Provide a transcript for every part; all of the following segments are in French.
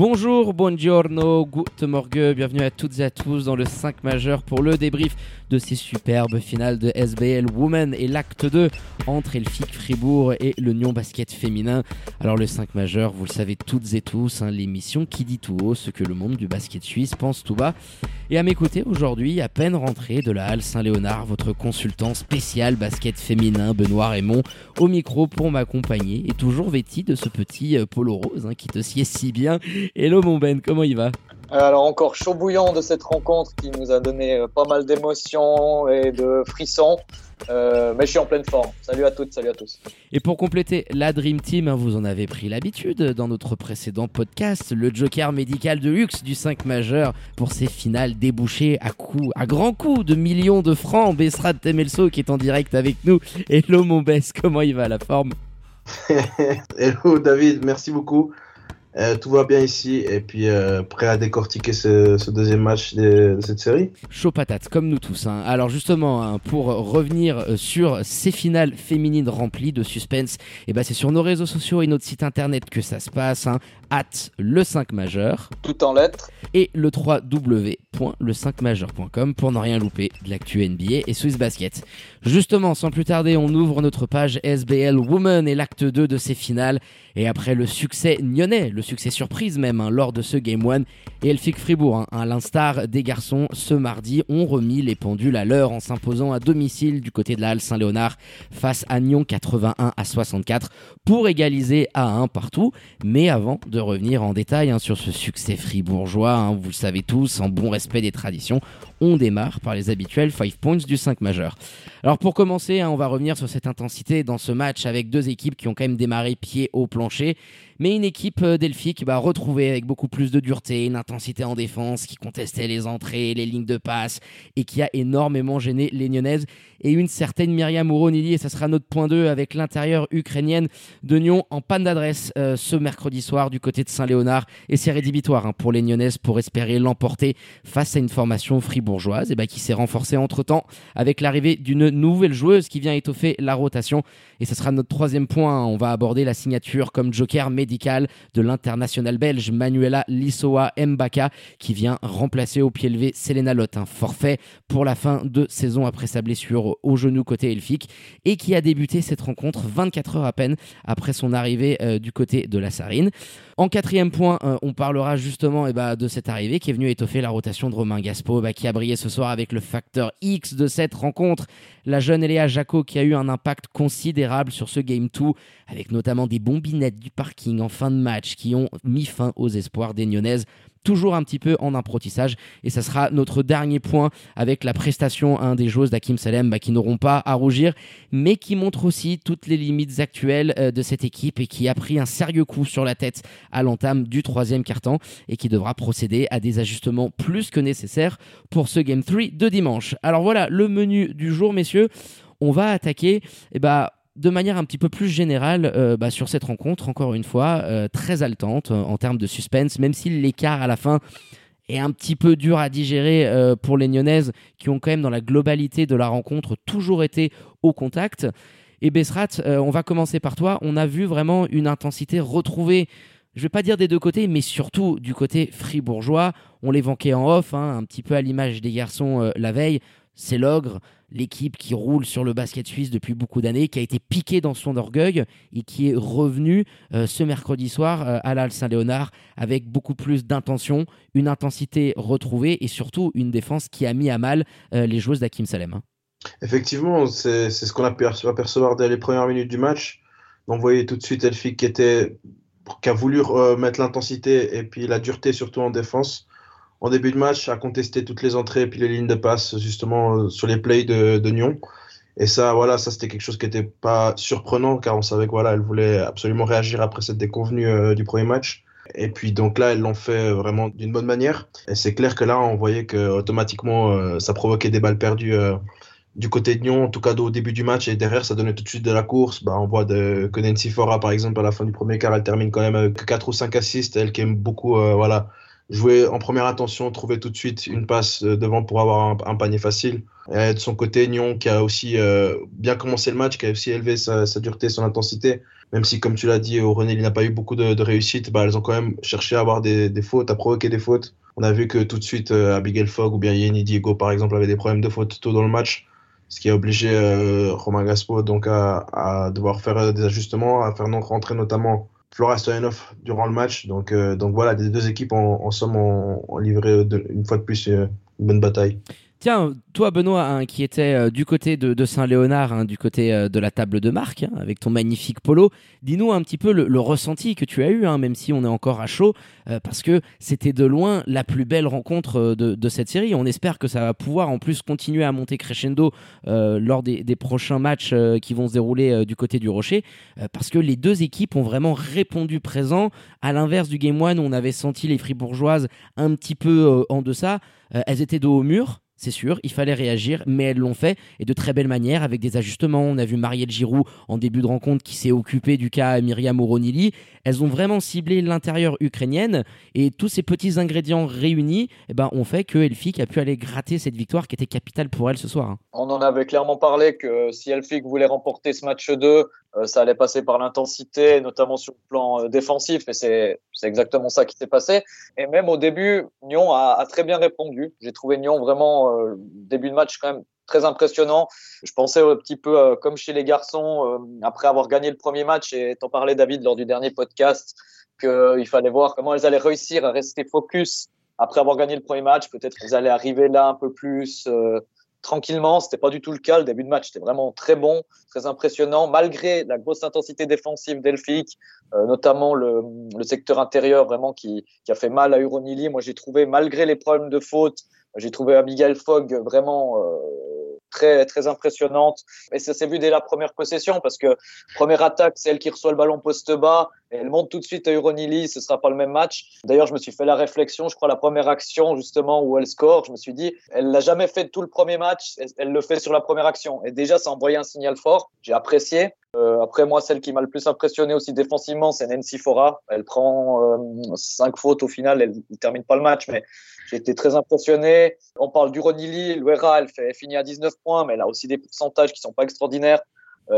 Bonjour, buongiorno, good morgue, bienvenue à toutes et à tous dans le 5 majeur pour le débrief de ces superbes finales de SBL Women et l'acte 2 entre Elfic Fribourg et le Nyon Basket féminin. Alors le 5 majeur, vous le savez toutes et tous, hein, l'émission qui dit tout haut ce que le monde du basket suisse pense tout bas. Et à mes aujourd'hui, à peine rentré de la Halle Saint-Léonard, votre consultant spécial basket féminin Benoît Raymond, au micro pour m'accompagner et toujours vêti de ce petit euh, polo rose hein, qui te sied si bien. Hello mon Ben, comment il va alors encore chaud bouillant de cette rencontre qui nous a donné euh, pas mal d'émotions et de frissons. Euh, mais je suis en pleine forme. Salut à toutes, salut à tous. Et pour compléter la Dream Team, hein, vous en avez pris l'habitude dans notre précédent podcast, le Joker médical de luxe du 5 majeur pour ses finales débouchées à coup, à grands coups de millions de francs. Bessrat Temelso qui est en direct avec nous. Hello mon Bess, comment il va la forme Hello David, merci beaucoup. Euh, tout va bien ici et puis euh, prêt à décortiquer ce, deuxième match de, cette série. Chaud patate, comme nous tous. Hein. Alors justement, hein, pour revenir euh, sur ces finales féminines remplies de suspense, eh ben c'est sur nos réseaux sociaux et notre site internet que ça se passe. Hein, at le 5 majeur. Tout en lettres. Et le 3w.le5majeur.com pour ne rien louper de l'actu NBA et Swiss Basket. Justement, sans plus tarder, on ouvre notre page SBL Woman et l'acte 2 de ces finales. Et après le succès nyonnais, le succès surprise même, hein, lors de ce Game 1, et Elfic Fribourg, hein, à l'instar des garçons, ce mardi, ont remis les pendules à l'heure en s'imposant à domicile du côté de la Halle Saint-Léonard face à Nyon 81 à 64 pour égaliser à 1 partout. Mais avant de revenir en détail hein, sur ce succès fribourgeois, hein, vous le savez tous, en bon respect des traditions, on démarre par les habituels 5 points du 5 majeur. Alors pour commencer, hein, on va revenir sur cette intensité dans ce match avec deux équipes qui ont quand même démarré pied au plancher mais une équipe euh, delphique bah, retrouvée avec beaucoup plus de dureté, une intensité en défense qui contestait les entrées, les lignes de passe et qui a énormément gêné les Nyonnaises et une certaine Myriam Ouronili et ça sera notre point 2 avec l'intérieur ukrainienne de Nyon en panne d'adresse euh, ce mercredi soir du côté de Saint-Léonard et c'est rédhibitoire hein, pour les Nyonnaises pour espérer l'emporter face à une formation fribourgeoise et bah, qui s'est renforcée entre temps avec l'arrivée d'une nouvelle joueuse qui vient étoffer la rotation et ce sera notre troisième point. On va aborder la signature comme joker de l'international belge Manuela Lissoa Mbaka qui vient remplacer au pied levé Selena Lott, un forfait pour la fin de saison après sa blessure au genou côté elfique et qui a débuté cette rencontre 24 heures à peine après son arrivée euh, du côté de la Sarine. En quatrième point, euh, on parlera justement eh ben, de cette arrivée qui est venue étoffer la rotation de Romain Gaspo, bah, qui a brillé ce soir avec le facteur X de cette rencontre. La jeune Eléa Jaco qui a eu un impact considérable sur ce Game 2, avec notamment des bombinettes du parking en fin de match qui ont mis fin aux espoirs des Nyonnaises toujours un petit peu en apprentissage. Et ça sera notre dernier point avec la prestation des joueuses d'Akim Salem bah, qui n'auront pas à rougir, mais qui montre aussi toutes les limites actuelles euh, de cette équipe et qui a pris un sérieux coup sur la tête à l'entame du troisième quart-temps et qui devra procéder à des ajustements plus que nécessaires pour ce Game 3 de dimanche. Alors voilà le menu du jour, messieurs. On va attaquer eh bah, de manière un petit peu plus générale euh, bah, sur cette rencontre, encore une fois, euh, très haletante euh, en termes de suspense, même si l'écart à la fin est un petit peu dur à digérer pour les Nyonnaises qui ont quand même dans la globalité de la rencontre toujours été au contact. Et Bessrat, on va commencer par toi. On a vu vraiment une intensité retrouvée je vais pas dire des deux côtés, mais surtout du côté fribourgeois. On l'évoquait en off, hein, un petit peu à l'image des garçons la veille. C'est l'ogre, l'équipe qui roule sur le basket suisse depuis beaucoup d'années, qui a été piquée dans son orgueil et qui est revenue euh, ce mercredi soir euh, à l'Al Saint-Léonard avec beaucoup plus d'intention, une intensité retrouvée et surtout une défense qui a mis à mal euh, les joueuses d'Akim Salem. Effectivement, c'est ce qu'on a pu apercevoir dès les premières minutes du match. On voyait tout de suite Elfic qui, était, qui a voulu mettre l'intensité et puis la dureté surtout en défense en début de match à contester toutes les entrées et puis les lignes de passe justement euh, sur les plays de, Nyon. Et ça, voilà, ça c'était quelque chose qui n'était pas surprenant car on savait que voilà, elle voulait absolument réagir après cette déconvenue euh, du premier match. Et puis donc là, elles l'ont fait vraiment d'une bonne manière. Et c'est clair que là, on voyait que automatiquement, ça provoquait des balles perdues du côté de Nyon, en tout cas au début du match, et derrière, ça donnait tout de suite de la course. Bah, on voit de, que Nancy Fora, par exemple, à la fin du premier quart, elle termine quand même avec 4 ou 5 assists. Elle qui aime beaucoup euh, voilà, jouer en première intention, trouver tout de suite une passe euh, devant pour avoir un, panier facile. De son côté, Nyon, qui a aussi euh, bien commencé le match, qui a aussi élevé sa, dureté, son intensité. Même si, comme tu l'as dit, René, il n'a pas eu beaucoup de, réussite, bah, elles ont quand même cherché à avoir des, fautes, à provoquer des fautes. On a vu que tout de suite, Abigail Fogg ou bien Yenny Diego, par exemple, avaient des problèmes de fautes tôt dans le match ce qui a obligé euh, Romain Gaspo donc à, devoir faire euh, des ajustements, à faire rentrer notamment Flora Stoyanov durant le match. Donc, euh, donc voilà, les deux équipes en, somme ont, livré une fois de plus une bonne bataille. Tiens, toi Benoît, hein, qui était euh, du côté de, Saint-Léonard, hein, du côté euh, de la table de marque, hein, avec ton magnifique polo, dis-nous un petit peu le, ressenti que tu as eu, même si on est encore à chaud, euh, parce que c'était de loin la plus belle rencontre de, cette série. On espère que ça va pouvoir en plus continuer à monter crescendo lors des, prochains matchs qui vont se dérouler du côté du Rocher, parce que les deux équipes ont vraiment répondu présent, à l'inverse du Game One où on avait senti les Fribourgeoises un petit peu en deçà, elles étaient dos au mur c'est sûr, il fallait réagir, mais elles l'ont fait et de très belle manière avec des ajustements. On a vu Marielle Giroud en début de rencontre qui s'est occupée du cas Myriam Oronili. Elles ont vraiment ciblé l'intérieur ukrainienne et tous ces petits ingrédients réunis eh ben, ont fait que Elfik a pu aller gratter cette victoire qui était capitale pour elle ce soir. Hein. On en avait clairement parlé que si Elfik voulait remporter ce match 2, euh, ça allait passer par l'intensité, notamment sur le plan euh, défensif, et c'est exactement ça qui s'est passé. Et même au début, Nyon a, a très bien répondu. J'ai trouvé Nyon vraiment euh, début de match quand même très impressionnant. Je pensais un petit peu comme chez les garçons, après avoir gagné le premier match, et t'en parlais David lors du dernier podcast, qu'il fallait voir comment elles allaient réussir à rester focus après avoir gagné le premier match. Peut-être qu'elles allaient arriver là un peu plus tranquillement. C'était pas du tout le cas. Le début de match était vraiment très bon, très impressionnant, malgré la grosse intensité défensive d'Elfic, euh, notamment le, le, secteur intérieur vraiment qui, qui, a fait mal à Uronili. Moi, j'ai trouvé, malgré les problèmes de faute, j'ai trouvé Abigail Fogg vraiment euh, très très impressionnante. Et ça s'est vu dès la première possession parce que première attaque, c'est elle qui reçoit le ballon poste bas elle monte tout de suite à Uronili. Ce sera pas le même match. D'ailleurs, je me suis fait la réflexion. Je crois la première action justement où elle score, je me suis dit, elle l'a jamais fait tout le premier match. Elle le fait sur la première action. Et déjà, ça envoyait un signal fort. J'ai apprécié. Euh, après moi, celle qui m'a le plus impressionné aussi défensivement, c'est Nancy Fora. Elle prend euh, cinq fautes au final. Elle ne termine pas le match, mais j'ai été très impressionné. On parle du Ronili, Luera, elle, fait, finit à 19 points, mais elle a aussi des pourcentages qui sont pas extraordinaires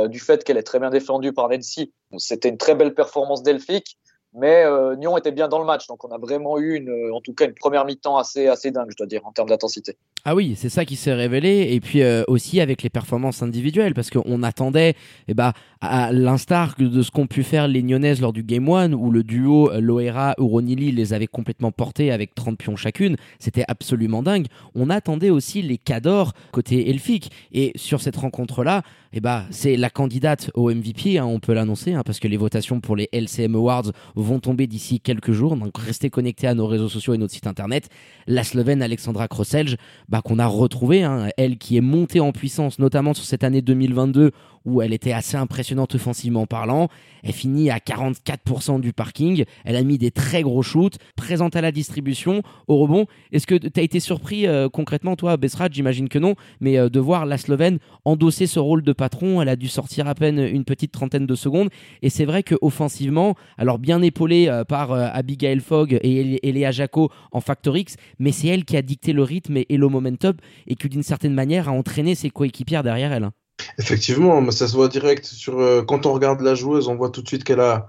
du fait qu'elle est très bien défendue par Nancy. C'était une très belle performance delphique. Mais euh, Nyon était bien dans le match, donc on a vraiment eu une, en tout cas une première mi-temps assez, assez dingue, je dois dire, en termes d'intensité. Ah oui, c'est ça qui s'est révélé, et puis euh, aussi avec les performances individuelles, parce qu'on attendait, eh ben, à l'instar de ce qu'ont pu faire les Nyonnaises lors du Game One, où le duo euh, Loera Uronili les avait complètement portés avec 30 pions chacune, c'était absolument dingue. On attendait aussi les Cadors côté elfique, et sur cette rencontre-là, eh ben, c'est la candidate au MVP, hein, on peut l'annoncer, hein, parce que les votations pour les LCM Awards vont tomber d'ici quelques jours. Donc restez connectés à nos réseaux sociaux et notre site internet. La Slovène Alexandra Krosselj, bah, qu'on a retrouvée, hein, elle qui est montée en puissance, notamment sur cette année 2022 où elle était assez impressionnante offensivement parlant. Elle finit à 44% du parking. Elle a mis des très gros shoots, présente à la distribution, au rebond. Est-ce que tu as été surpris euh, concrètement, toi, Besrat J'imagine que non, mais euh, de voir la Slovène endosser ce rôle de patron. Elle a dû sortir à peine une petite trentaine de secondes. Et c'est vrai qu'offensivement, alors bien épaulée euh, par Abigail Fogg et Eléa Jaco en Factor X, mais c'est elle qui a dicté le rythme et, et le momentum et qui, d'une certaine manière, a entraîné ses coéquipières derrière elle. Effectivement, ça se voit direct sur euh, quand on regarde la joueuse, on voit tout de suite qu'elle a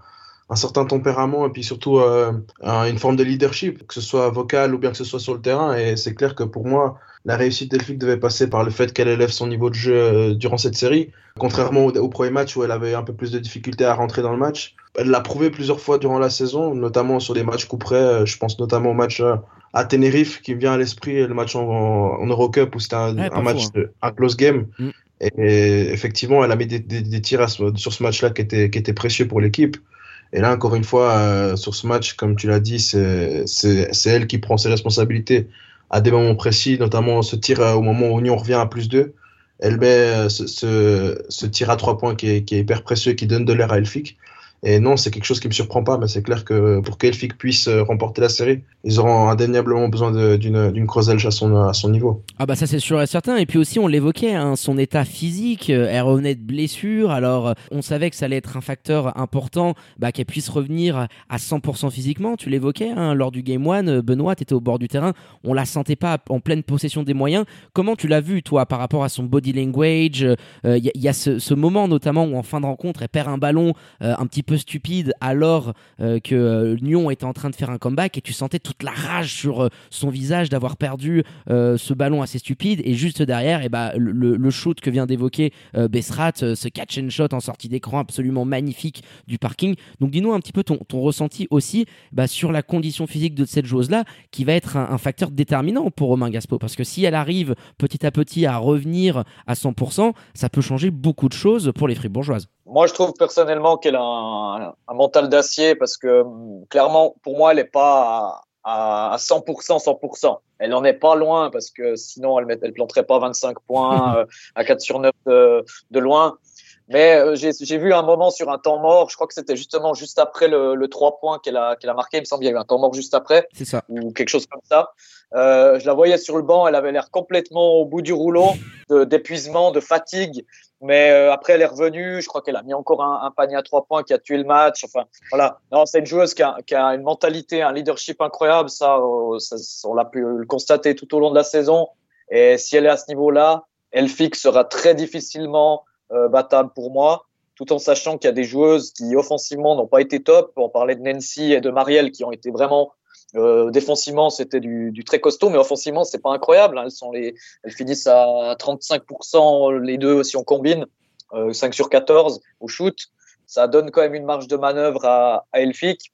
un certain tempérament et puis surtout euh, une forme de leadership, que ce soit vocal ou bien que ce soit sur le terrain. Et c'est clair que pour moi, la réussite d'Elfic devait passer par le fait qu'elle élève son niveau de jeu euh, durant cette série, contrairement au, premier match où elle avait un peu plus de difficultés à rentrer dans le match. Elle l'a prouvé plusieurs fois durant la saison, notamment sur des matchs coup près. Je pense notamment au match à Tenerife qui me vient à l'esprit, le match en, Eurocup où c'était un, match, hein. un close game. Mm. Et effectivement, elle a mis des, tirs sur ce match-là qui étaient, qui précieux pour l'équipe. Et là, encore une fois, euh, sur ce match, comme tu l'as dit, c'est elle qui prend ses responsabilités à des moments précis, notamment ce tir au moment où Union revient à plus 2. Elle met euh, ce, tir à trois points qui est, qui est, hyper précieux, qui donne de l'air à Elfic. Et non, c'est quelque chose qui me surprend pas, mais c'est clair que pour qu'Elfic puisse euh, remporter la série, ils auront indéniablement besoin d'une Crozelch à son, à son niveau. Ah bah ça c'est sûr et certain. Et puis aussi on l'évoquait, hein, son état physique, euh, elle revenait de blessure, alors euh, on savait que ça allait être un facteur important bah, qu'elle puisse revenir à 100% physiquement. Tu l'évoquais hein, lors du Game 1, Benoît, tu étais au bord du terrain, on la sentait pas en pleine possession des moyens. Comment tu l'as vu toi par rapport à son body language? Il y, a ce, ce, moment notamment où en fin de rencontre elle perd un ballon un petit peu stupide alors euh, que euh, Lyon était en train de faire un comeback et tu sentais toute la rage sur euh, son visage d'avoir perdu ce ballon assez stupide et juste derrière et eh bah, le, shoot que vient d'évoquer Bessrat, ce catch and shot en sortie d'écran absolument magnifique du parking. Donc dis-nous un petit peu ton, ressenti aussi bah, sur la condition physique de cette joueuse-là qui va être un, facteur déterminant pour Romain Gaspo parce que si elle arrive petit à petit à revenir à 100%, ça peut changer beaucoup de choses pour les Fribourgeoises. Moi, je trouve personnellement qu'elle a un, mental d'acier parce que clairement, pour moi, elle n'est pas à, 100%, 100%. Elle n'en est pas loin parce que sinon, elle ne planterait pas 25 points euh, à 4 sur 9 de, de loin. Mais euh, j'ai vu un moment sur un temps mort, je crois que c'était justement juste après le, le 3 points qu'elle a, qu'elle a marqué, il me semble qu'il y a eu un temps mort juste après, ça. ou quelque chose comme ça. Euh, je la voyais sur le banc, elle avait l'air complètement au bout du rouleau, d'épuisement, de, fatigue. Mais euh, après, elle est revenue. Je crois qu'elle a mis encore un, panier à trois points qui a tué le match. Enfin, voilà. Non, c'est une joueuse qui a, une mentalité, un leadership incroyable. Ça, euh, ça on l'a pu le constater tout au long de la saison. Et si elle est à ce niveau-là, elle fixe sera très difficilement euh, battable pour moi, tout en sachant qu'il y a des joueuses qui offensivement n'ont pas été top. On parlait de Nancy et de Marielle qui ont été vraiment euh, défensivement, c'était du, très costaud, mais offensivement, c'est pas incroyable. Hein. Elles finissent à 35% les deux si on combine, euh, 5 sur 14 au shoot. Ça donne quand même une marge de manœuvre à, à Elfic.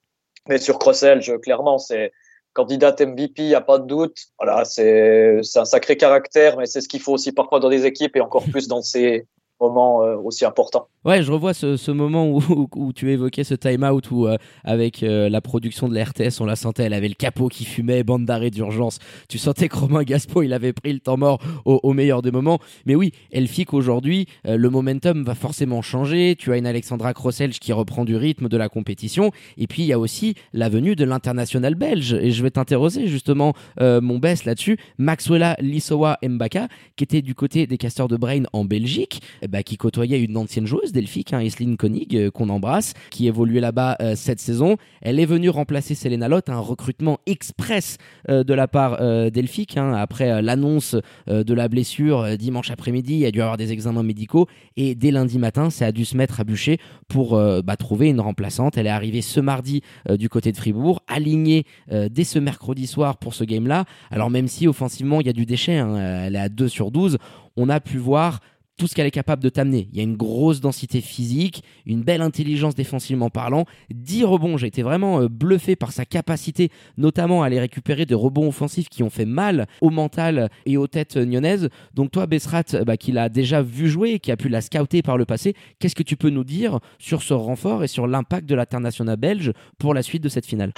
Mais sur Crosselge, clairement, c'est candidate MVP, il n'y a pas de doute. Voilà, c'est un sacré caractère, mais c'est ce qu'il faut aussi parfois dans des équipes et encore plus dans ces, moment euh, aussi important. Ouais, je revois ce, moment où, tu évoquais ce time-out où, euh, avec euh, la production de la RTS, on la sentait, elle avait le capot qui fumait, bande d'arrêt d'urgence. Tu sentais que Romain Gaspo, il avait pris le temps mort au, meilleur des moments. Mais oui, elle fit qu'aujourd'hui, le momentum va forcément changer. Tu as une Alexandra Crosselge qui reprend du rythme de la compétition. Et puis, il y a aussi la venue de l'international belge. Et je vais t'interroger justement, mon best là-dessus. Maxwella Lissowa Mbaka, qui était du côté des casteurs de Brain en Belgique, bah, qui côtoyait une ancienne joueuse Delphique, hein, Koenig, euh, qu'on embrasse, qui évoluait là-bas euh, cette saison. Elle est venue remplacer Selena Lott, un recrutement express euh, de la part Delphique, hein, après l'annonce de la blessure dimanche après-midi. Il y a dû avoir des examens médicaux et dès lundi matin, ça a dû se mettre à bûcher pour bah, trouver une remplaçante. Elle est arrivée ce mardi du côté de Fribourg, alignée dès ce mercredi soir pour ce game-là. Alors même si offensivement, il y a du déchet, hein, elle est à 2 sur 12, on a pu voir tout ce qu'elle est capable de t'amener. Il y a une grosse densité physique, une belle intelligence défensivement parlant, 10 rebonds. J'ai été vraiment euh, bluffé par sa capacité, notamment à aller récupérer des rebonds offensifs qui ont fait mal au mental et aux têtes nyonnaises. Donc toi, Bessrat, bah, qui l'a déjà vu jouer, qui a pu la scouter par le passé, qu'est-ce que tu peux nous dire sur ce renfort et sur l'impact de l'international belge pour la suite de cette finale?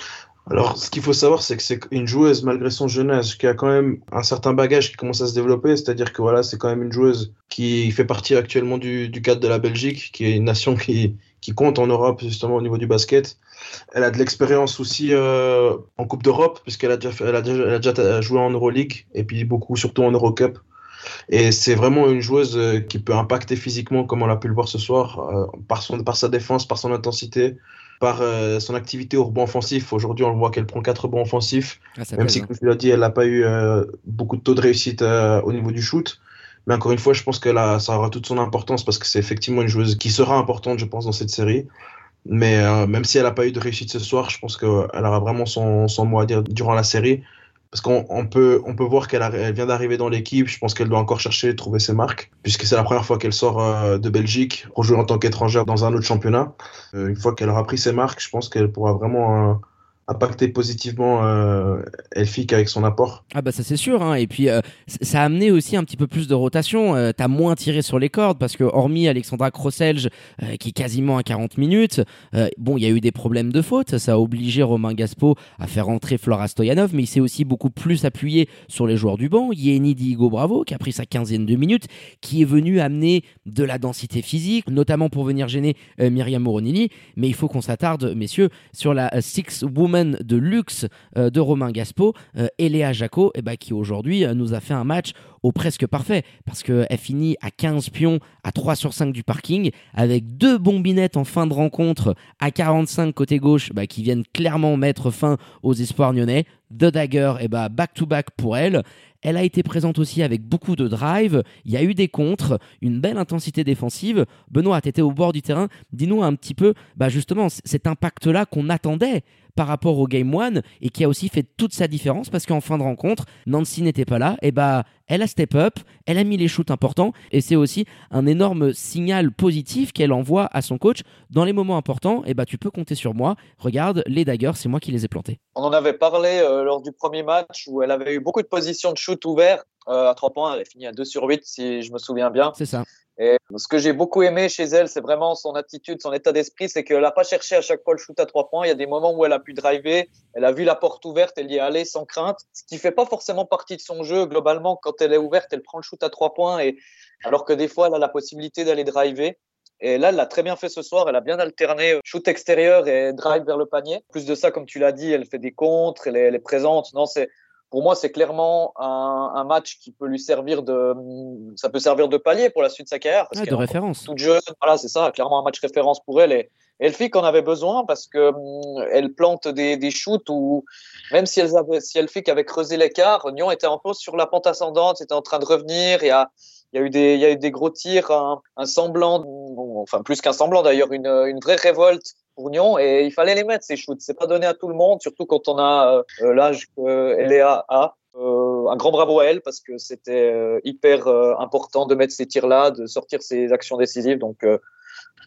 Alors, ce qu'il faut savoir, c'est que c'est une joueuse, malgré son jeune âge, qui a quand même un certain bagage qui commence à se développer. C'est-à-dire que voilà, c'est quand même une joueuse qui fait partie actuellement du, cadre de la Belgique, qui est une nation qui, qui compte en Europe, justement, au niveau du basket. Elle a de l'expérience aussi euh, en Coupe d'Europe, puisqu'elle a, déjà elle a, déjà, elle a déjà joué en Euroleague, et puis beaucoup, surtout en Eurocup. Et c'est vraiment une joueuse euh, qui peut impacter physiquement, comme on l'a pu le voir ce soir, euh, par, son, par sa défense, par son intensité, par euh, son activité au rebond offensif. Aujourd'hui, on voit qu'elle prend quatre rebonds offensifs, ah, même si, hein. comme tu l'as dit, elle n'a pas eu euh, beaucoup de taux de réussite euh, au niveau du shoot. Mais encore une fois, je pense que là, ça aura toute son importance parce que c'est effectivement une joueuse qui sera importante, je pense, dans cette série. Mais même si elle n'a pas eu de réussite ce soir, je pense qu'elle aura vraiment son, son mot à dire durant la série parce qu'on peut, on peut voir qu'elle vient d'arriver dans l'équipe. Je pense qu'elle doit encore chercher, trouver ses marques, puisque c'est la première fois qu'elle sort euh, de Belgique pour jouer en tant qu'étrangère dans un autre championnat. Euh, une fois qu'elle aura pris ses marques, je pense qu'elle pourra vraiment impacté positivement euh, Elfic avec son apport. Ah bah ça c'est sûr, hein. et puis euh, ça a amené aussi un petit peu plus de rotation, euh, t'as moins tiré sur les cordes, parce que hormis Alexandra Crosselge, euh, qui est quasiment à 40 minutes, euh, bon il y a eu des problèmes de faute, ça a obligé Romain Gaspo à faire rentrer Flora Stoyanov, mais il s'est aussi beaucoup plus appuyé sur les joueurs du banc, Yeni Diego Bravo, qui a pris sa quinzaine de minutes, qui est venu amener de la densité physique, notamment pour venir gêner Myriam Moronini, mais il faut qu'on s'attarde, messieurs, sur la Six Woman de luxe euh, de Romain Gaspo, euh, Eléa Jaco, eh ben, qui aujourd'hui euh, nous a fait un match au presque parfait, parce qu'elle finit à 15 pions à 3 sur 5 du parking, avec deux bombinettes en fin de rencontre à 45 côté gauche, bah, qui viennent clairement mettre fin aux espoirs nyonnais. The Dagger, et bah, back to back pour elle. Elle a été présente aussi avec beaucoup de drive. Il y a eu des contres, une belle intensité défensive. Benoît, tu étais au bord du terrain. Dis-nous un petit peu, bah justement, cet impact-là qu'on attendait par rapport au Game One et qui a aussi fait toute sa différence parce qu'en fin de rencontre, Nancy n'était pas là. Et bah, elle a step up, elle a mis les shoots importants et c'est aussi un énorme signal positif qu'elle envoie à son coach dans les moments importants. Et bah, tu peux compter sur moi. Regarde, les daggers, c'est moi qui les ai plantés. On en avait parlé euh, lors du premier match où elle avait eu beaucoup de positions de shoot ouverts euh, à 3 points. Elle a fini à 2 sur 8 si je me souviens bien. C'est ça. Et ce que j'ai beaucoup aimé chez elle, c'est vraiment son attitude, son état d'esprit, c'est qu'elle n'a pas cherché à chaque fois le shoot à trois points. Il y a des moments où elle a pu driver, elle a vu la porte ouverte, elle y est allée sans crainte, ce qui fait pas forcément partie de son jeu. Globalement, quand elle est ouverte, elle prend le shoot à trois points, et alors que des fois, elle a la possibilité d'aller driver. Et là, elle l'a très bien fait ce soir. Elle a bien alterné shoot extérieur et drive vers le panier. Plus de ça, comme tu l'as dit, elle fait des contres, elle est, elle est présente. Non, c'est pour moi, c'est clairement un, un, match qui peut lui servir de, ça peut servir de palier pour la suite de sa carrière. Parce ah, de référence. Toute jeune, voilà, c'est ça, clairement un match référence pour elle. Et, fait qu'on avait besoin parce que hum, elle plante des, des shoots où, même si elle avait, si qu'avait creusé l'écart, Nyon était un peu sur la pente ascendante, c'était en train de revenir. Il y a, il y a eu des, gros tirs, un, semblant, enfin plus qu'un semblant d'ailleurs, une, vraie révolte pour Nyon et il fallait les mettre ces shoots. C'est pas donné à tout le monde, surtout quand on a euh, l'âge qu'elle a. Euh, un grand bravo à elle parce que c'était euh, hyper important de mettre ces tirs-là, de sortir ces actions décisives. Donc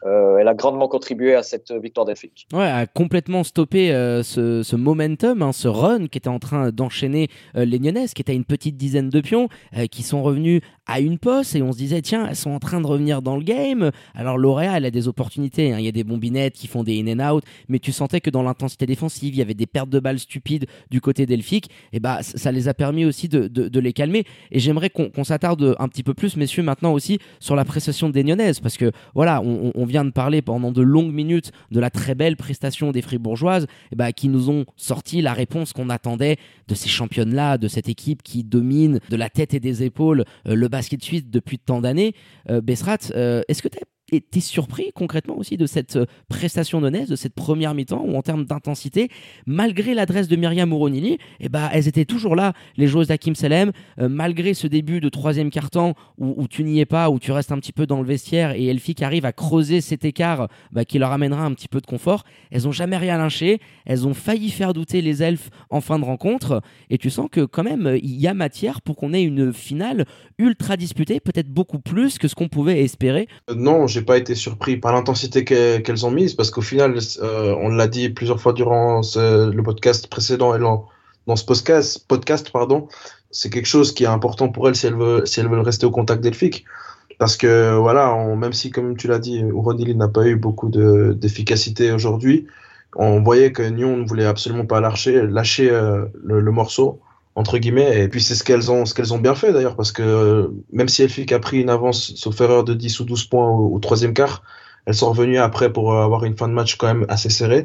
euh, elle a grandement contribué à cette victoire d'Elphick. Ouais, a complètement stoppé euh, ce, ce, momentum, hein, ce run qui était en train d'enchaîner euh, les Nyonnaises, qui étaient à une petite dizaine de pions, euh, qui sont revenus à une poste et on se disait tiens, elles sont en train de revenir dans le game. Alors L'Oréal, elle a des opportunités, hein. il y a des bombinettes qui font des in and out, mais tu sentais que dans l'intensité défensive, il y avait des pertes de balles stupides du côté d'Elphick, et bah ça les a permis aussi de, de, les calmer. Et j'aimerais qu'on qu s'attarde un petit peu plus, messieurs, maintenant aussi sur la prestation des Nyonnaises, parce que voilà, on, on vient de parler pendant de longues minutes de la très belle prestation des Fribourgeoises, et bah, qui nous ont sorti la réponse qu'on attendait de ces championnes-là, de cette équipe qui domine de la tête et des épaules euh, le basket suisse depuis tant d'années. Euh, Bessrat, euh, est-ce que tu T'es surpris concrètement aussi de cette prestation d'honnête, de cette première mi-temps, où en termes d'intensité, malgré l'adresse de Myriam Mouronili, eh ben, elles étaient toujours là, les joueuses d'Hakim Selem, euh, malgré ce début de troisième quart-temps où, tu n'y es pas, où tu restes un petit peu dans le vestiaire et Elfie qui arrive à creuser cet écart bah, qui leur amènera un petit peu de confort, elles ont jamais rien lynché, elles ont failli faire douter les elfes en fin de rencontre, et tu sens que quand même, il y a matière pour qu'on ait une finale ultra disputée, peut-être beaucoup plus que ce qu'on pouvait espérer. Euh, non, j'ai pas été surpris par l'intensité qu'elles qu ont mise parce qu'au final, euh, on l'a dit plusieurs fois durant le podcast précédent et dans, dans ce podcast, podcast pardon, c'est quelque chose qui est important pour elles si elles veulent, si elles veulent rester au contact d'Elphick. Parce que voilà, même si comme tu l'as dit, Ronili n'a pas eu beaucoup d'efficacité aujourd'hui, on voyait que Nyon ne voulait absolument pas lâcher, lâcher euh, le morceau entre guillemets. Et puis c'est ce qu'elles ont, ce qu'elles ont bien fait d'ailleurs, parce que euh, même si Elfic a pris une avance, sauf erreur de 10 ou 12 points au, troisième quart, elles sont revenues après pour avoir une fin de match quand même assez serrée.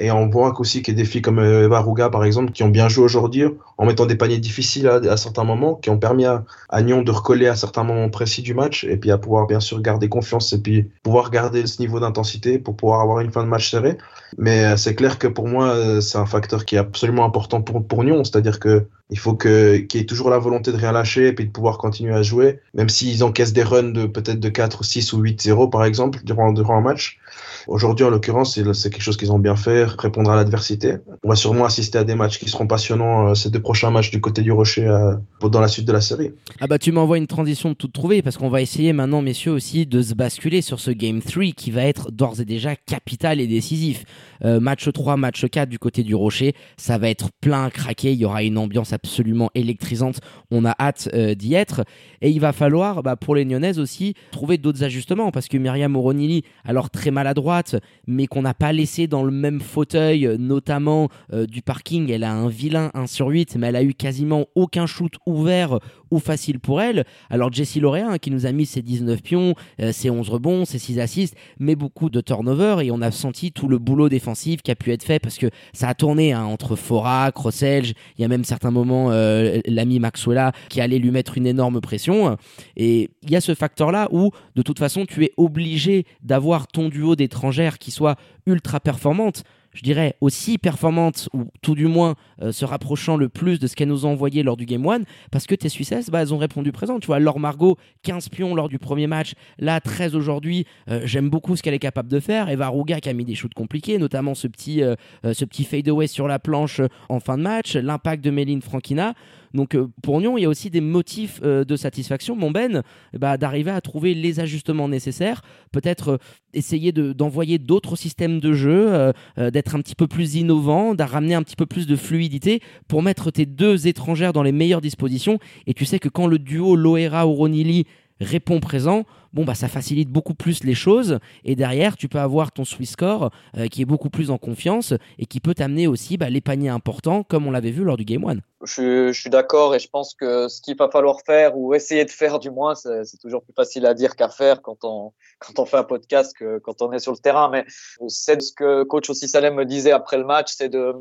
Et on voit aussi qu'il y a des filles comme Eva Ruga, par exemple, qui ont bien joué aujourd'hui en mettant des paniers difficiles à, à, certains moments, qui ont permis à, à Nyon de recoller à certains moments précis du match et puis à pouvoir bien sûr garder confiance et puis pouvoir garder ce niveau d'intensité pour pouvoir avoir une fin de match serrée. Mais c'est clair que pour moi, c'est un facteur qui est absolument important pour, pour Nyon, c'est-à-dire que il faut que qu'il y ait toujours la volonté de rien lâcher et puis de pouvoir continuer à jouer, même s'ils encaissent des runs de peut-être de 4, 6 ou 8-0 par exemple durant durant un match. Aujourd'hui, en l'occurrence, c'est quelque chose qu'ils ont bien fait, répondre à l'adversité. On va sûrement assister à des matchs qui seront passionnants, euh, ces deux prochains matchs du côté du Rocher euh, dans la suite de la série. Ah bah tu m'envoies une transition de toute trouvée parce qu'on va essayer maintenant, messieurs, aussi de se basculer sur ce Game 3 qui va être d'ores et déjà capital et décisif. Euh, match 3, match 4 du côté du Rocher, ça va être plein à craquer, il y aura une ambiance absolument électrisante, on a hâte d'y être. Et il va falloir, bah, pour les Nyonnaises aussi, trouver d'autres ajustements. Parce que Myriam Oronili, alors très maladroite, mais qu'on n'a pas laissé dans le même fauteuil, notamment euh, du parking, elle a un vilain 1 sur 8, mais elle a eu quasiment aucun shoot ouvert ou facile pour elle. Alors Jessie Lauréat hein, qui nous a mis ses 19 pions, euh, ses 11 rebonds, ses 6 assists, mais beaucoup de turnover et on a senti tout le boulot défensif qui a pu être fait parce que ça a tourné hein, entre Fora, Crosselge, il y a même certains moments euh, l'ami Maxwella qui allait lui mettre une énorme pression et il y a ce facteur là où de toute façon tu es obligé d'avoir ton duo d'étrangères qui soit ultra performante je dirais, aussi performante, ou tout du moins euh, se rapprochant le plus de ce qu'elles nous ont envoyé lors du Game 1, parce que tes Suissesses, bah, elles ont répondu présent. Tu vois, Laure Margot, 15 pions lors du premier match, là, 13 aujourd'hui. Euh, j'aime beaucoup ce qu'elle est capable de faire. Eva Ruga qui a mis des shoots compliqués, notamment ce petit, euh, ce petit fade-away sur la planche en fin de match, l'impact de Méline Franquina. Donc euh, pour Nyon, il y a aussi des motifs euh, de satisfaction, mon Ben, bah, d'arriver à trouver les ajustements nécessaires, peut-être euh, essayer d'envoyer d'autres systèmes de jeu, d'être un petit peu plus innovant, de ramener un petit peu plus de fluidité pour mettre tes deux étrangères dans les meilleures dispositions. Et tu sais que quand le duo Loera-Oronili répond présent, bon bah ça facilite beaucoup plus les choses et derrière tu peux avoir ton Swiss score euh, qui est beaucoup plus en confiance et qui peut t'amener aussi bah, les paniers importants comme on l'avait vu lors du Game 1. Je, suis d'accord et je pense que ce qu'il va falloir faire ou essayer de faire du moins, c'est toujours plus facile à dire qu'à faire quand on, quand on fait un podcast que quand on est sur le terrain. Mais c'est ce que coach aussi Salem me disait après le match, c'est de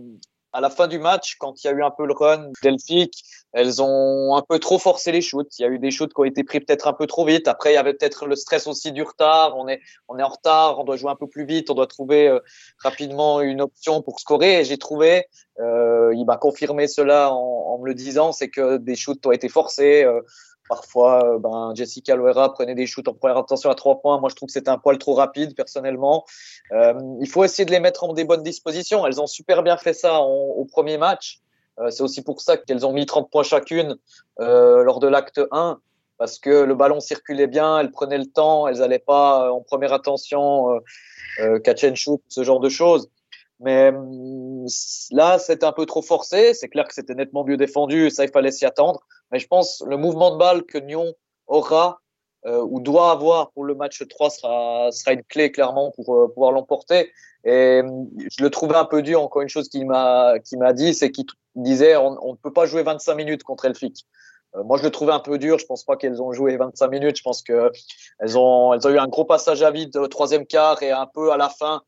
à la fin du match, quand il y a eu un peu le run Delphique, elles ont un peu trop forcé les shoots. Il y a eu des shoots qui ont été pris peut-être un peu trop vite. Après, il y avait peut-être le stress aussi du retard. On est, on est en retard, on doit jouer un peu plus vite, on doit trouver euh, rapidement une option pour scorer. Et j'ai trouvé, euh, il m'a confirmé cela en, me le disant, c'est que des shoots ont été forcés. Euh, Parfois, euh, ben, Jessica Loera prenait des shoots en première intention à trois points. Moi, je trouve que c'était un poil trop rapide, personnellement. Euh, il faut essayer de les mettre en des bonnes dispositions. Elles ont super bien fait ça au premier match. Euh, c'est aussi pour ça qu'elles ont mis 30 points chacune lors de l'acte 1, parce que le ballon circulait bien, elles prenaient le temps, elles n'allaient pas en première intention euh, catch and shoot, ce genre de choses. Mais hum, là, c'était un peu trop forcé. C'est clair que c'était nettement mieux défendu. Ça, il fallait s'y attendre. Mais je pense le mouvement de balle que Nyon aura euh, ou doit avoir pour le match 3 sera, sera une clé clairement pour euh, pouvoir l'emporter. Et hum, je le trouvais un peu dur. Encore une chose qu'il m'a dit, c'est qu'il disait on, ne peut pas jouer 25 minutes contre Elfic. Euh, moi, je le trouvais un peu dur. Je pense pas qu'elles ont joué 25 minutes. Je pense que elles ont, elles ont eu un gros passage à vide au troisième quart et un peu à la fin euh,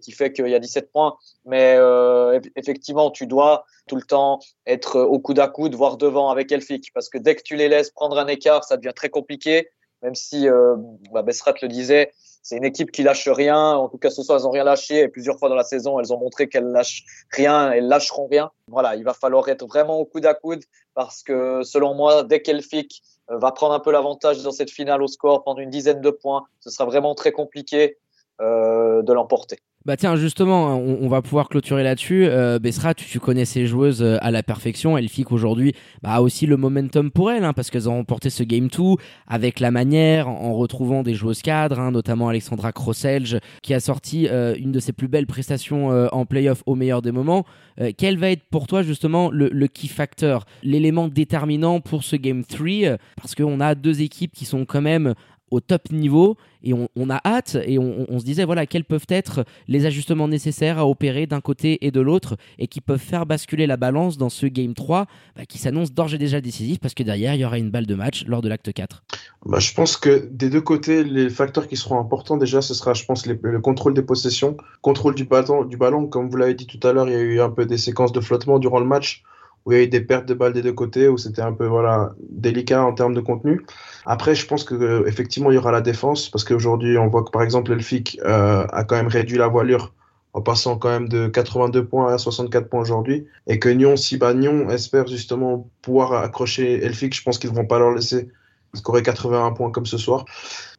qui fait qu'il y a 17 points. Mais euh, effectivement, tu dois tout le temps être au coude à coude, voire devant avec Elfic, parce que dès que tu les laisses prendre un écart, ça devient très compliqué. Même si euh, bah, Bessrat le disait, c'est une équipe qui lâche rien. En tout cas, ce soir, elles ont rien lâché. Et plusieurs fois dans la saison, elles ont montré qu'elles lâchent rien, elles lâcheront rien. Voilà, il va falloir être vraiment au coude à coude parce que selon moi, dès qu'Elfic va prendre un peu l'avantage dans cette finale au score, prendre une dizaine de points, ce sera vraiment très compliqué euh, de l'emporter. Bah tiens, justement, on, on, va pouvoir clôturer là-dessus. Euh, Bessra, tu, tu, connais ces joueuses euh, à la perfection. Elfic aujourd'hui bah, a aussi le momentum pour elles, hein, parce qu'elles ont remporté ce Game 2 avec la manière, en, retrouvant des joueuses cadres, hein, notamment Alexandra Crosselge, qui a sorti euh, une de ses plus belles prestations euh, en playoff au meilleur des moments. Euh, quel va être pour toi justement le, le key factor, l'élément déterminant pour ce Game 3 Parce qu'on a deux équipes qui sont quand même au top niveau et on, a hâte et on, se disait voilà quels peuvent être les ajustements nécessaires à opérer d'un côté et de l'autre et qui peuvent faire basculer la balance dans ce game 3 bah, qui s'annonce d'ores et déjà décisif parce que derrière il y aura une balle de match lors de l'acte 4 bah, je pense que des deux côtés les facteurs qui seront importants déjà ce sera je pense le contrôle des possessions contrôle du ballon, du ballon. Comme vous l'avez dit tout à l'heure il y a eu un peu des séquences de flottement durant le match où il y a eu des pertes de balles des deux côtés, où c'était un peu voilà délicat en termes de contenu. Après, je pense que euh, effectivement il y aura la défense parce qu'aujourd'hui on voit que par exemple Elfic euh, a quand même réduit la voilure en passant quand même de 82 points à 64 points aujourd'hui et que Nyon, si bah, Nyon espère justement pouvoir accrocher Elfic, je pense qu'ils ne vont pas leur laisser scorer 81 points comme ce soir.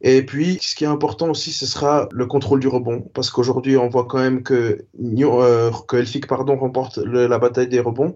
Et puis, ce qui est important aussi, ce sera le contrôle du rebond. Parce qu'aujourd'hui, on voit quand même que, euh, que Elfic pardon, remporte la bataille des rebonds.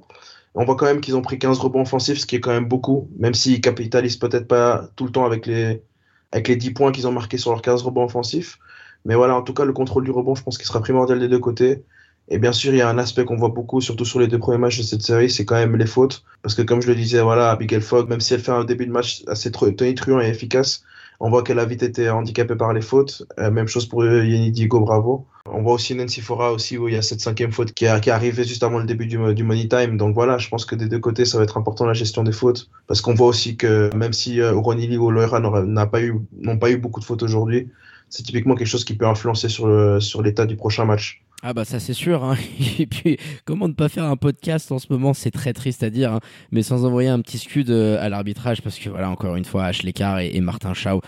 On voit quand même qu'ils ont pris 15 rebonds offensifs, ce qui est quand même beaucoup, même s'ils capitalisent peut-être pas tout le temps avec les, avec les 10 points qu'ils ont marqués sur leurs 15 rebonds offensifs. Mais voilà, en tout cas, le contrôle du rebond, je pense qu'il sera primordial des deux côtés. Et bien sûr, il y a un aspect qu'on voit beaucoup, surtout sur les deux premiers matchs de cette série, c'est quand même les fautes. Parce que comme je le disais, voilà, Abigail Fogg, même si elle fait un début de match assez tonitruant et efficace, on voit qu'elle a vite été handicapée par les fautes. Euh, même chose pour Yenny Diego Bravo. On voit aussi Nancy Fora aussi où il y a cette cinquième faute qui, est arrivée juste avant le début du, du, money time. Donc voilà, je pense que des deux côtés, ça va être important la gestion des fautes. Parce qu'on voit aussi que même si euh, Ronili ou Loera n'ont pas, eu, pas eu beaucoup de fautes aujourd'hui, c'est typiquement quelque chose qui peut influencer sur l'état sur du prochain match. Ah bah ça c'est sûr. Hein. Et puis comment ne pas faire un podcast en ce moment, c'est très triste à dire, hein. mais sans envoyer un petit scud euh, à l'arbitrage parce que voilà encore une fois Ashley Carr et, et Martin Schau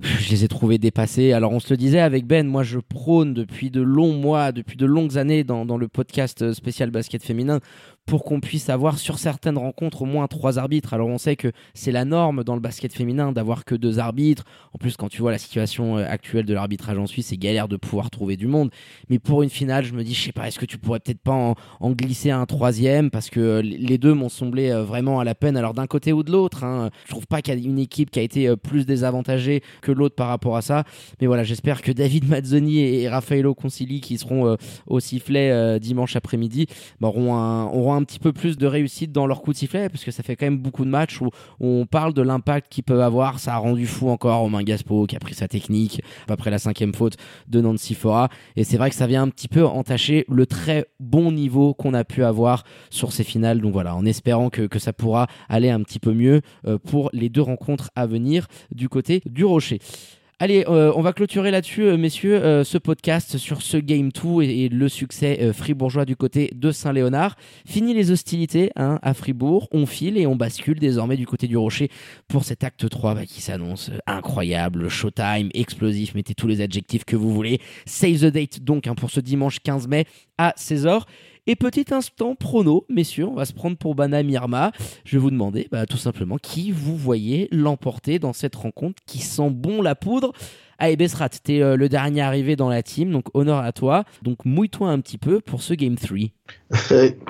je les ai trouvés dépassés. Alors on se le disait avec Ben, moi je prône depuis de longs mois, depuis de longues années dans, dans le podcast spécial basket féminin pour qu'on puisse avoir sur certaines rencontres au moins trois arbitres. Alors on sait que c'est la norme dans le basket féminin d'avoir que deux arbitres. En plus, quand tu vois la situation euh, actuelle de l'arbitrage en Suisse, c'est galère de pouvoir trouver du monde. Mais pour une finale, je me dis, je sais pas, est-ce que tu pourrais peut-être pas en, glisser un troisième? Parce que euh, les deux m'ont semblé euh, vraiment à la peine. Alors d'un côté ou de l'autre, hein, je trouve pas qu'il y a une équipe qui a été plus désavantagée que l'autre par rapport à ça. Mais voilà, j'espère que David Mazzoni et Raffaello Concili, qui seront au sifflet dimanche après-midi, bah, auront un, auront un petit peu plus de réussite dans leur coup de sifflet parce que ça fait quand même beaucoup de matchs où, on parle de l'impact qu'ils peuvent avoir. Ça a rendu fou encore Romain Gaspo qui a pris sa technique après la cinquième faute de Nancy Fora. Et c'est vrai que ça vient un petit peu entacher le très bon niveau qu'on a pu avoir sur ces finales. Donc voilà, en espérant que, que ça pourra aller un petit peu mieux euh, pour les deux rencontres à venir du côté du Rocher. Allez, euh, on va clôturer là-dessus, euh, messieurs, euh, ce podcast sur ce Game 2 et, le succès fribourgeois du côté de Saint-Léonard. Fini les hostilités hein, à Fribourg, on file et on bascule désormais du côté du Rocher pour cet acte 3 bah, qui s'annonce incroyable, showtime, explosif, mettez tous les adjectifs que vous voulez. Save the date donc hein, pour ce dimanche 15 mai à 16h. Et petit instant prono, messieurs, on va se prendre pour Bana Mirma. Je vais vous demander bah, tout simplement qui vous voyez l'emporter dans cette rencontre qui sent bon la poudre. Allez, Besrat, t'es es le dernier arrivé dans la team, donc honneur à toi. Donc mouille-toi un petit peu pour ce Game 3.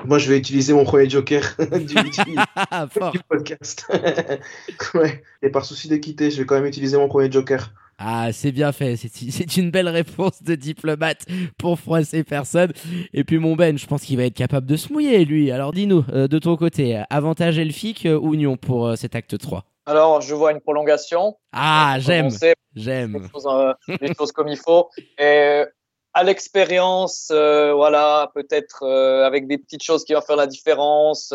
Moi, je vais utiliser mon premier joker du, du podcast. ouais. Et par souci d'équité, je vais quand même utiliser mon premier joker. Ah, c'est bien fait. C'est une belle réponse de diplomate pour froisser personne. Et puis, mon Ben, je pense qu'il va être capable de se mouiller, lui. Alors, dis-nous, euh, de ton côté, avantage elfique euh, ou non pour euh, cet acte 3 Alors, je vois une prolongation. Ah, j'aime. J'aime. Les, choses comme il faut. Et à l'expérience, voilà, peut-être avec des petites choses qui vont faire la différence,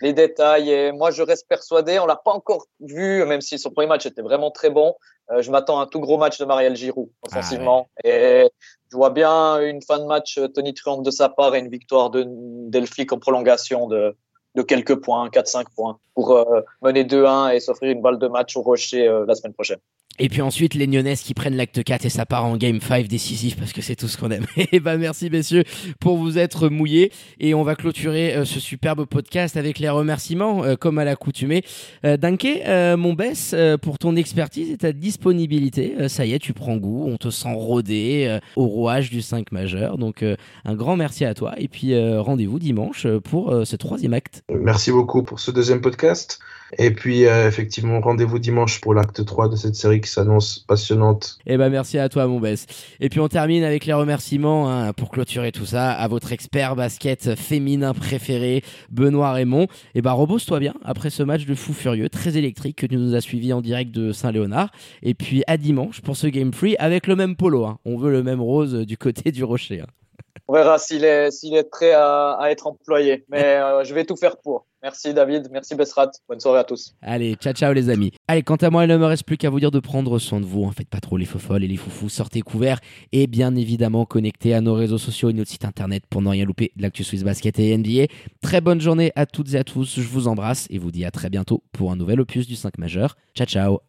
les détails. Et moi, je reste persuadé, on l'a pas encore vu, même si son premier match était vraiment très bon. Euh, je m'attends à un tout gros match de Marielle Giroud, ah offensivement. Et je vois bien une fin de match euh, Tony Truant de sa part et une victoire de Delphique en prolongation de, de quelques points, 4-5 points, pour euh, mener 2-1 et s'offrir une balle de match au Rocher la semaine prochaine. Et puis ensuite, les Nyonnais qui prennent l'acte 4 et ça part en game 5 décisif parce que c'est tout ce qu'on aime. et bah merci messieurs pour vous être mouillés. Et on va clôturer euh, ce superbe podcast avec les remerciements euh, comme à l'accoutumée. Euh, euh, mon Bess, pour ton expertise et ta disponibilité. ça y est, tu prends goût, on te sent rodé au rouage du 5 majeur. Donc un grand merci à toi et puis rendez-vous dimanche pour ce troisième acte. Merci beaucoup pour ce deuxième podcast. Et puis, euh, effectivement, rendez-vous dimanche pour l'acte 3 de cette série qui s'annonce passionnante. Eh ben, merci à toi, mon Bess. Et puis, on termine avec les remerciements hein, pour clôturer tout ça à votre expert basket féminin préféré, Benoît Raymond. Et eh ben, repose-toi bien après ce match de fou furieux, très électrique que tu nous as suivi en direct de Saint-Léonard. Et puis, à dimanche pour ce Game Free avec le même polo. Hein. On veut le même rose du côté du rocher. Hein. On verra s'il est, s'il est prêt à, être employé. Mais euh, je vais tout faire pour. Merci David, merci Besrat. Bonne soirée à tous. Allez, ciao ciao les amis. Allez, quant à moi, il ne me reste plus qu'à vous dire de prendre soin de vous. En faites pas trop les folles et les foufous. Sortez couverts et bien évidemment connectez à nos réseaux sociaux et notre site internet pour ne rien louper de l'actu Swiss Basket et NBA. Très bonne journée à toutes et à tous. Je vous embrasse et vous dis à très bientôt pour un nouvel opus du 5 majeur. Ciao ciao.